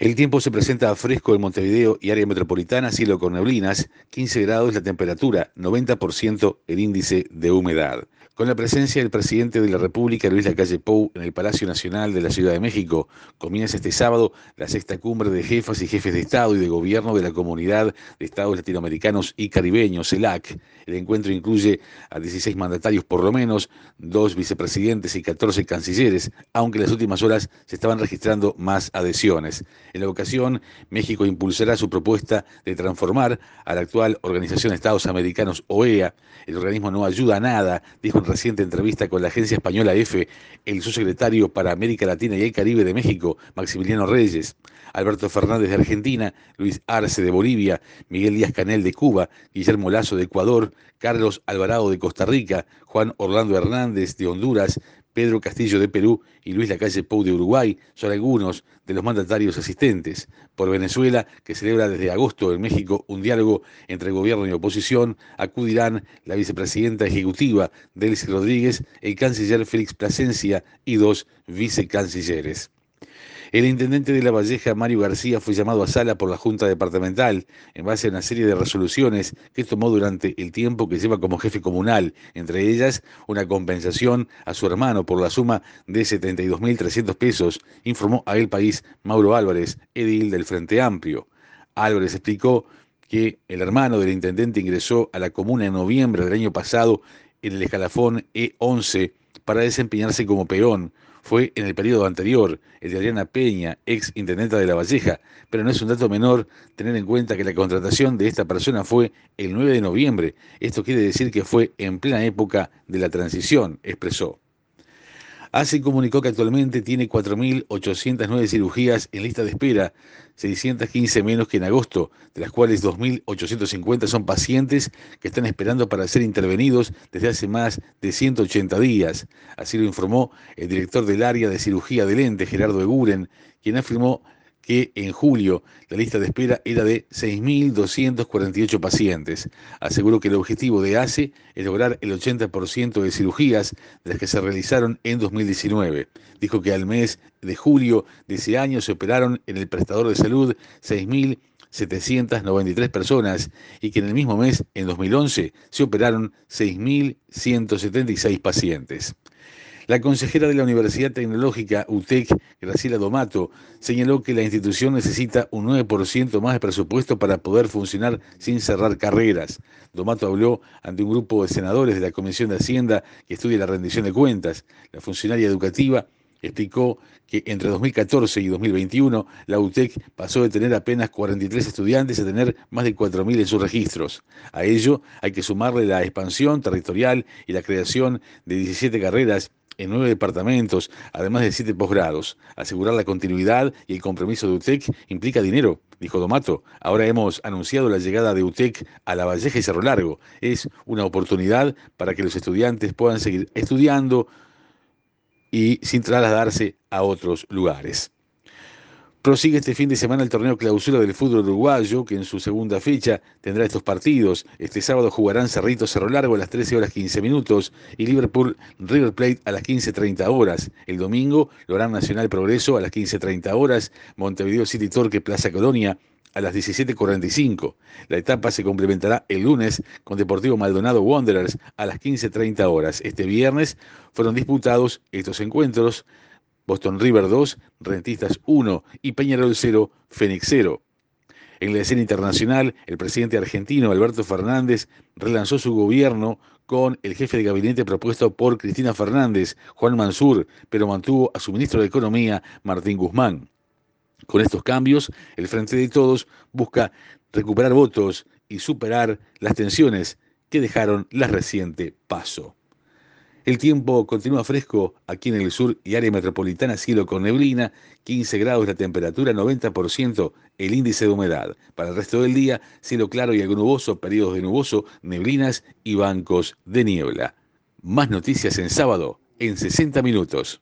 El tiempo se presenta fresco en Montevideo y área metropolitana, cielo con neblinas, 15 grados la temperatura, 90% el índice de humedad. Con la presencia del presidente de la República, Luis Lacalle Pou, en el Palacio Nacional de la Ciudad de México, comienza este sábado la sexta cumbre de jefas y jefes de Estado y de Gobierno de la Comunidad de Estados Latinoamericanos y Caribeños, CELAC. El encuentro incluye a 16 mandatarios por lo menos, dos vicepresidentes y 14 cancilleres, aunque en las últimas horas se estaban registrando más adhesiones. En la ocasión, México impulsará su propuesta de transformar a la actual Organización de Estados Americanos, OEA. El organismo no ayuda a nada, dijo en reciente entrevista con la agencia española EFE el subsecretario para América Latina y el Caribe de México, Maximiliano Reyes, Alberto Fernández de Argentina, Luis Arce de Bolivia, Miguel Díaz Canel de Cuba, Guillermo Lazo de Ecuador, Carlos Alvarado de Costa Rica, Juan Orlando Hernández de Honduras, Pedro Castillo de Perú y Luis Lacalle Pou de Uruguay son algunos de los mandatarios asistentes. Por Venezuela, que celebra desde agosto en México un diálogo entre gobierno y oposición, acudirán la vicepresidenta ejecutiva Delcy Rodríguez, el canciller Félix Plasencia y dos vicecancilleres. El intendente de La Valleja, Mario García, fue llamado a sala por la Junta Departamental en base a una serie de resoluciones que tomó durante el tiempo que lleva como jefe comunal, entre ellas una compensación a su hermano por la suma de 72.300 pesos, informó a El País Mauro Álvarez, edil del Frente Amplio. Álvarez explicó que el hermano del intendente ingresó a la comuna en noviembre del año pasado en el escalafón E11 para desempeñarse como peón, fue en el periodo anterior, el de Adriana Peña, ex intendenta de La Valleja, pero no es un dato menor tener en cuenta que la contratación de esta persona fue el 9 de noviembre. Esto quiere decir que fue en plena época de la transición, expresó. ACE comunicó que actualmente tiene 4.809 cirugías en lista de espera, 615 menos que en agosto, de las cuales 2.850 son pacientes que están esperando para ser intervenidos desde hace más de 180 días. Así lo informó el director del área de cirugía del ente, Gerardo Eguren, quien afirmó que en julio la lista de espera era de 6.248 pacientes. Aseguró que el objetivo de ACE es lograr el 80% de cirugías de las que se realizaron en 2019. Dijo que al mes de julio de ese año se operaron en el prestador de salud 6.793 personas y que en el mismo mes, en 2011, se operaron 6.176 pacientes. La consejera de la Universidad Tecnológica UTEC, Graciela Domato, señaló que la institución necesita un 9% más de presupuesto para poder funcionar sin cerrar carreras. Domato habló ante un grupo de senadores de la Comisión de Hacienda que estudia la rendición de cuentas. La funcionaria educativa explicó que entre 2014 y 2021 la UTEC pasó de tener apenas 43 estudiantes a tener más de 4.000 en sus registros. A ello hay que sumarle la expansión territorial y la creación de 17 carreras en nueve departamentos, además de siete posgrados. Asegurar la continuidad y el compromiso de UTEC implica dinero, dijo Domato. Ahora hemos anunciado la llegada de UTEC a La Valleja y Cerro Largo. Es una oportunidad para que los estudiantes puedan seguir estudiando y sin trasladarse a otros lugares. Prosigue este fin de semana el torneo clausura del fútbol uruguayo, que en su segunda fecha tendrá estos partidos. Este sábado jugarán Cerrito Cerro Largo a las 13 horas 15 minutos y Liverpool River Plate a las 15.30 horas. El domingo lo harán Nacional Progreso a las 15.30 horas, Montevideo City Torque Plaza Colonia a las 17.45. La etapa se complementará el lunes con Deportivo Maldonado Wanderers a las 15.30 horas. Este viernes fueron disputados estos encuentros Boston River 2, Rentistas 1 y Peñarol 0, Fénix 0. En la escena internacional, el presidente argentino Alberto Fernández relanzó su gobierno con el jefe de gabinete propuesto por Cristina Fernández, Juan Mansur, pero mantuvo a su ministro de Economía, Martín Guzmán. Con estos cambios, el Frente de Todos busca recuperar votos y superar las tensiones que dejaron la reciente paso. El tiempo continúa fresco aquí en el sur y área metropolitana, cielo con neblina, 15 grados la temperatura, 90% el índice de humedad. Para el resto del día, cielo claro y algo nuboso, periodos de nuboso, neblinas y bancos de niebla. Más noticias en sábado, en 60 minutos.